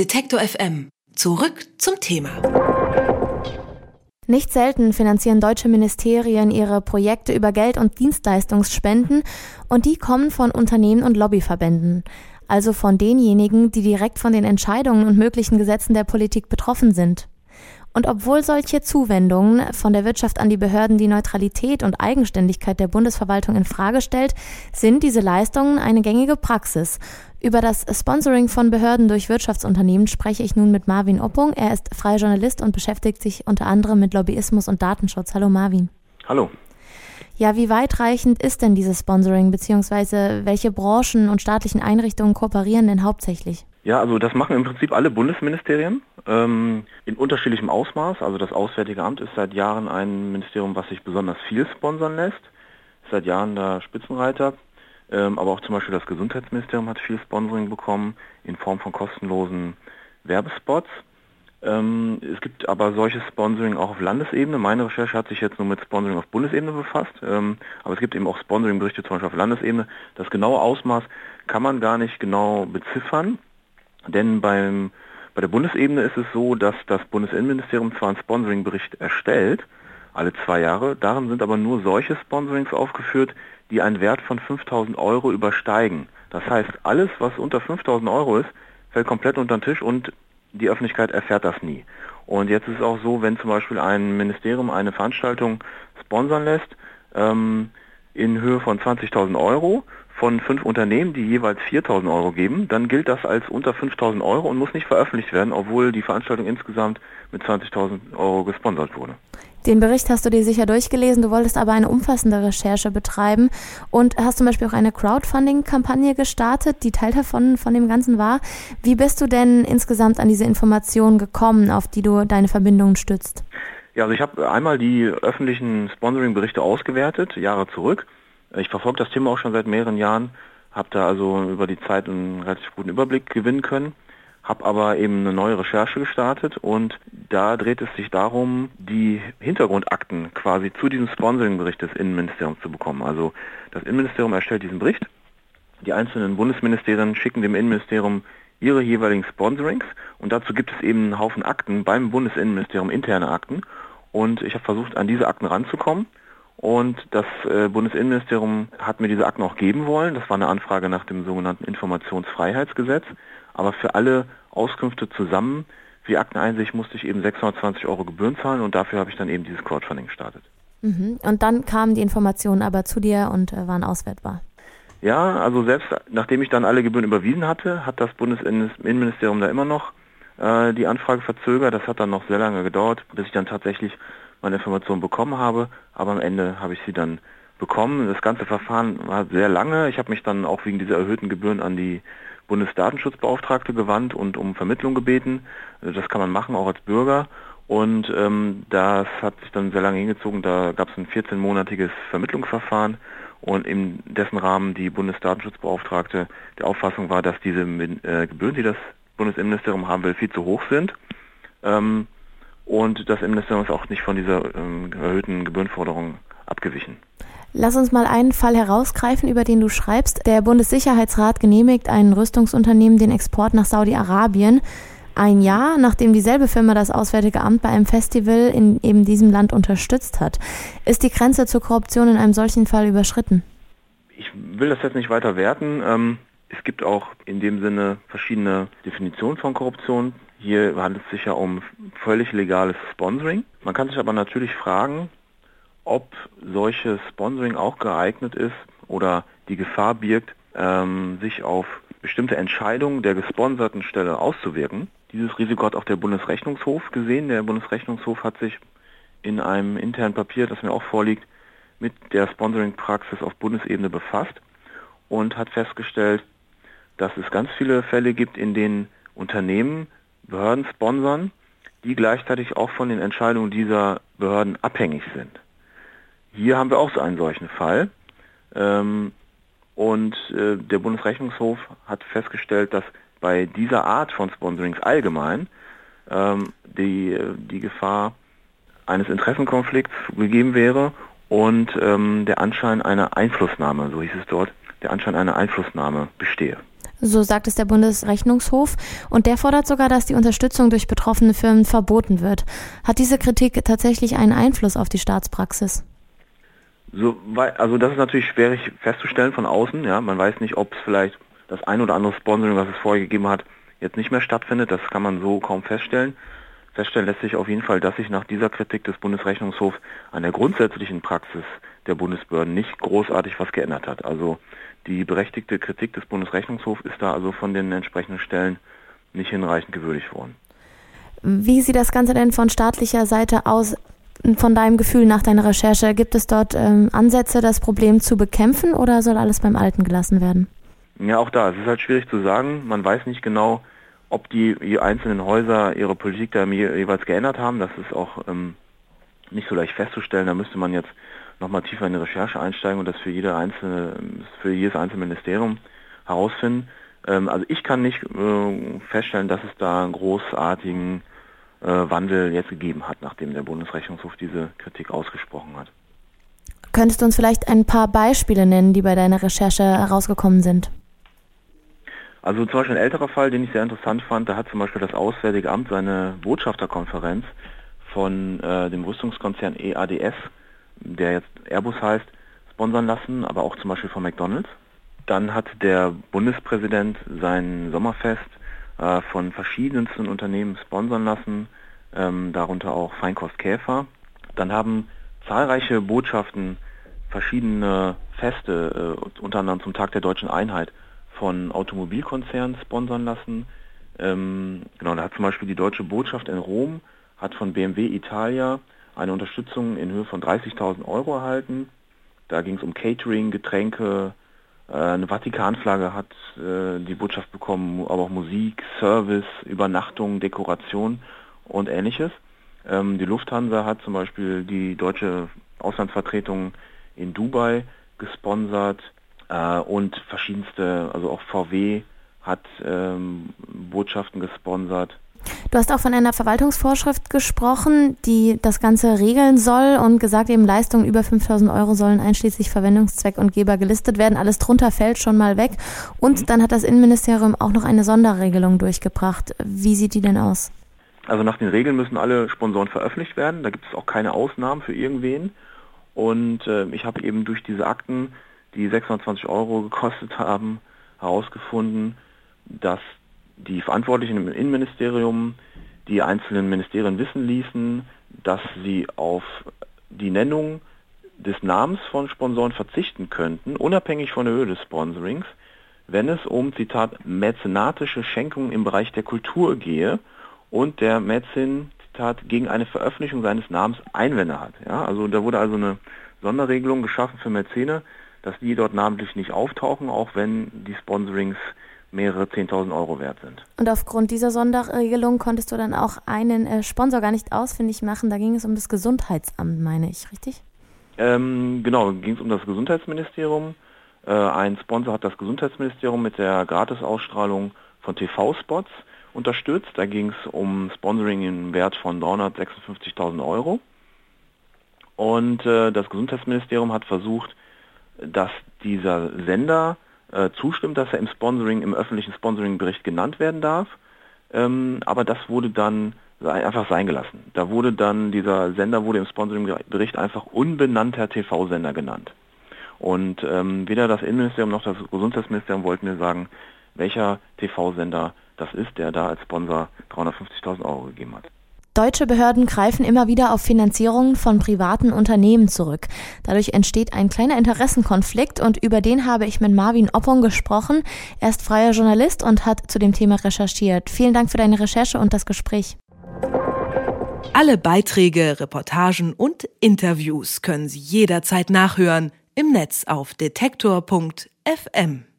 Detektor FM. Zurück zum Thema. Nicht selten finanzieren deutsche Ministerien ihre Projekte über Geld- und Dienstleistungsspenden und die kommen von Unternehmen und Lobbyverbänden, also von denjenigen, die direkt von den Entscheidungen und möglichen Gesetzen der Politik betroffen sind. Und obwohl solche Zuwendungen von der Wirtschaft an die Behörden die Neutralität und Eigenständigkeit der Bundesverwaltung in Frage stellt, sind diese Leistungen eine gängige Praxis. Über das Sponsoring von Behörden durch Wirtschaftsunternehmen spreche ich nun mit Marvin Oppung. Er ist freier Journalist und beschäftigt sich unter anderem mit Lobbyismus und Datenschutz. Hallo Marvin. Hallo. Ja, wie weitreichend ist denn dieses Sponsoring, beziehungsweise welche Branchen und staatlichen Einrichtungen kooperieren denn hauptsächlich? Ja, also das machen im Prinzip alle Bundesministerien in unterschiedlichem Ausmaß. Also das Auswärtige Amt ist seit Jahren ein Ministerium, was sich besonders viel sponsern lässt. Ist seit Jahren da Spitzenreiter. Ähm, aber auch zum Beispiel das Gesundheitsministerium hat viel Sponsoring bekommen in Form von kostenlosen Werbespots. Ähm, es gibt aber solches Sponsoring auch auf Landesebene. Meine Recherche hat sich jetzt nur mit Sponsoring auf Bundesebene befasst, ähm, aber es gibt eben auch Sponsoring-Berichte zum Beispiel auf Landesebene. Das genaue Ausmaß kann man gar nicht genau beziffern. Denn beim, bei der Bundesebene ist es so, dass das Bundesinnenministerium zwar einen Sponsoringbericht erstellt, alle zwei Jahre, darin sind aber nur solche Sponsorings aufgeführt, die einen Wert von 5000 Euro übersteigen. Das heißt, alles, was unter 5000 Euro ist, fällt komplett unter den Tisch und die Öffentlichkeit erfährt das nie. Und jetzt ist es auch so, wenn zum Beispiel ein Ministerium eine Veranstaltung sponsern lässt ähm, in Höhe von 20.000 Euro von fünf Unternehmen, die jeweils 4.000 Euro geben, dann gilt das als unter 5.000 Euro und muss nicht veröffentlicht werden, obwohl die Veranstaltung insgesamt mit 20.000 Euro gesponsert wurde. Den Bericht hast du dir sicher durchgelesen, du wolltest aber eine umfassende Recherche betreiben und hast zum Beispiel auch eine Crowdfunding-Kampagne gestartet, die Teil davon von dem Ganzen war. Wie bist du denn insgesamt an diese Informationen gekommen, auf die du deine Verbindungen stützt? Ja, also ich habe einmal die öffentlichen Sponsoring-Berichte ausgewertet, Jahre zurück ich verfolge das Thema auch schon seit mehreren Jahren, habe da also über die Zeit einen relativ guten Überblick gewinnen können, habe aber eben eine neue Recherche gestartet und da dreht es sich darum, die Hintergrundakten quasi zu diesem Sponsoring-Bericht des Innenministeriums zu bekommen. Also das Innenministerium erstellt diesen Bericht, die einzelnen Bundesministerien schicken dem Innenministerium ihre jeweiligen Sponsorings und dazu gibt es eben einen Haufen Akten beim Bundesinnenministerium, interne Akten. Und ich habe versucht, an diese Akten ranzukommen und das äh, Bundesinnenministerium hat mir diese Akten auch geben wollen. Das war eine Anfrage nach dem sogenannten Informationsfreiheitsgesetz. Aber für alle Auskünfte zusammen, wie Akteneinsicht, musste ich eben 620 Euro Gebühren zahlen und dafür habe ich dann eben dieses Crowdfunding gestartet. Mhm. Und dann kamen die Informationen aber zu dir und äh, waren auswertbar. Ja, also selbst nachdem ich dann alle Gebühren überwiesen hatte, hat das Bundesinnenministerium da immer noch äh, die Anfrage verzögert. Das hat dann noch sehr lange gedauert, bis ich dann tatsächlich meine Informationen bekommen habe, aber am Ende habe ich sie dann bekommen. Das ganze Verfahren war sehr lange. Ich habe mich dann auch wegen dieser erhöhten Gebühren an die Bundesdatenschutzbeauftragte gewandt und um Vermittlung gebeten. Das kann man machen, auch als Bürger. Und ähm, das hat sich dann sehr lange hingezogen. Da gab es ein 14-monatiges Vermittlungsverfahren und in dessen Rahmen die Bundesdatenschutzbeauftragte der Auffassung war, dass diese äh, Gebühren, die das Bundesinnenministerium haben will, viel zu hoch sind. Ähm, und das Innenministerium ist auch nicht von dieser ähm, erhöhten Gebührenforderung abgewichen. Lass uns mal einen Fall herausgreifen, über den du schreibst. Der Bundessicherheitsrat genehmigt einem Rüstungsunternehmen den Export nach Saudi-Arabien. Ein Jahr, nachdem dieselbe Firma das Auswärtige Amt bei einem Festival in eben diesem Land unterstützt hat. Ist die Grenze zur Korruption in einem solchen Fall überschritten? Ich will das jetzt nicht weiter werten. Ähm, es gibt auch in dem Sinne verschiedene Definitionen von Korruption. Hier handelt es sich ja um völlig legales Sponsoring. Man kann sich aber natürlich fragen, ob solches Sponsoring auch geeignet ist oder die Gefahr birgt, ähm, sich auf bestimmte Entscheidungen der gesponserten Stelle auszuwirken. Dieses Risiko hat auch der Bundesrechnungshof gesehen. Der Bundesrechnungshof hat sich in einem internen Papier, das mir auch vorliegt, mit der Sponsoring-Praxis auf Bundesebene befasst und hat festgestellt, dass es ganz viele Fälle gibt, in denen Unternehmen Behörden sponsern, die gleichzeitig auch von den Entscheidungen dieser Behörden abhängig sind. Hier haben wir auch so einen solchen Fall. Ähm, und äh, der Bundesrechnungshof hat festgestellt, dass bei dieser Art von Sponsorings allgemein ähm, die, die Gefahr eines Interessenkonflikts gegeben wäre und ähm, der Anschein einer Einflussnahme, so hieß es dort, der Anschein einer Einflussnahme bestehe. So sagt es der Bundesrechnungshof. Und der fordert sogar, dass die Unterstützung durch betroffene Firmen verboten wird. Hat diese Kritik tatsächlich einen Einfluss auf die Staatspraxis? So, also das ist natürlich schwierig festzustellen von außen. Ja, man weiß nicht, ob es vielleicht das ein oder andere Sponsoring, was es vorher gegeben hat, jetzt nicht mehr stattfindet. Das kann man so kaum feststellen. Feststellen lässt sich auf jeden Fall, dass sich nach dieser Kritik des Bundesrechnungshofs an der grundsätzlichen Praxis der Bundesbehörden nicht großartig was geändert hat. Also die berechtigte Kritik des Bundesrechnungshofs ist da also von den entsprechenden Stellen nicht hinreichend gewürdigt worden. Wie sieht das Ganze denn von staatlicher Seite aus? Von deinem Gefühl nach deiner Recherche, gibt es dort ähm, Ansätze, das Problem zu bekämpfen oder soll alles beim Alten gelassen werden? Ja, auch da. Es ist halt schwierig zu sagen. Man weiß nicht genau, ob die, einzelnen Häuser ihre Politik da jeweils geändert haben. Das ist auch ähm, nicht so leicht festzustellen. Da müsste man jetzt nochmal tiefer in die Recherche einsteigen und das für jede einzelne, für jedes einzelne Ministerium herausfinden. Ähm, also ich kann nicht äh, feststellen, dass es da einen großartigen äh, Wandel jetzt gegeben hat, nachdem der Bundesrechnungshof diese Kritik ausgesprochen hat. Könntest du uns vielleicht ein paar Beispiele nennen, die bei deiner Recherche herausgekommen sind? Also zum Beispiel ein älterer Fall, den ich sehr interessant fand, da hat zum Beispiel das Auswärtige Amt seine Botschafterkonferenz von äh, dem Rüstungskonzern EADS, der jetzt Airbus heißt, sponsern lassen, aber auch zum Beispiel von McDonald's. Dann hat der Bundespräsident sein Sommerfest äh, von verschiedensten Unternehmen sponsern lassen, ähm, darunter auch Feinkost Käfer. Dann haben zahlreiche Botschaften verschiedene Feste, äh, unter anderem zum Tag der deutschen Einheit, von Automobilkonzernen sponsern lassen. Ähm, genau, da hat zum Beispiel die deutsche Botschaft in Rom hat von BMW Italia eine Unterstützung in Höhe von 30.000 Euro erhalten. Da ging es um Catering, Getränke, äh, eine Vatikanflagge hat äh, die Botschaft bekommen, aber auch Musik, Service, Übernachtung, Dekoration und ähnliches. Ähm, die Lufthansa hat zum Beispiel die deutsche Auslandsvertretung in Dubai gesponsert äh, und verschiedenste, also auch VW hat ähm, Botschaften gesponsert. Du hast auch von einer Verwaltungsvorschrift gesprochen, die das Ganze regeln soll und gesagt, eben Leistungen über 5000 Euro sollen einschließlich Verwendungszweck und Geber gelistet werden. Alles drunter fällt schon mal weg. Und mhm. dann hat das Innenministerium auch noch eine Sonderregelung durchgebracht. Wie sieht die denn aus? Also nach den Regeln müssen alle Sponsoren veröffentlicht werden. Da gibt es auch keine Ausnahmen für irgendwen. Und äh, ich habe eben durch diese Akten die 620 Euro gekostet haben, herausgefunden, dass die Verantwortlichen im Innenministerium die einzelnen Ministerien wissen ließen, dass sie auf die Nennung des Namens von Sponsoren verzichten könnten, unabhängig von der Höhe des Sponsorings, wenn es um, Zitat, mäzenatische Schenkungen im Bereich der Kultur gehe und der Mäzen, Zitat, gegen eine Veröffentlichung seines Namens Einwände hat. Ja, also da wurde also eine Sonderregelung geschaffen für Mäzene, dass die dort namentlich nicht auftauchen, auch wenn die Sponsorings mehrere 10.000 Euro wert sind. Und aufgrund dieser Sonderregelung konntest du dann auch einen äh, Sponsor gar nicht ausfindig machen. Da ging es um das Gesundheitsamt, meine ich, richtig? Ähm, genau, ging es um das Gesundheitsministerium. Äh, ein Sponsor hat das Gesundheitsministerium mit der Gratisausstrahlung von TV-Spots unterstützt. Da ging es um Sponsoring im Wert von 356.000 Euro. Und äh, das Gesundheitsministerium hat versucht, dass dieser Sender äh, zustimmt, dass er im Sponsoring, im öffentlichen Sponsoring-Bericht genannt werden darf. Ähm, aber das wurde dann einfach sein gelassen. Da wurde dann, dieser Sender wurde im Sponsoring-Bericht einfach unbenannter TV-Sender genannt. Und ähm, weder das Innenministerium noch das Gesundheitsministerium wollten mir sagen, welcher TV-Sender das ist, der da als Sponsor 350.000 Euro gegeben hat. Deutsche Behörden greifen immer wieder auf Finanzierungen von privaten Unternehmen zurück. Dadurch entsteht ein kleiner Interessenkonflikt und über den habe ich mit Marvin Oppong gesprochen. Er ist freier Journalist und hat zu dem Thema recherchiert. Vielen Dank für deine Recherche und das Gespräch. Alle Beiträge, Reportagen und Interviews können Sie jederzeit nachhören im Netz auf detektor.fm.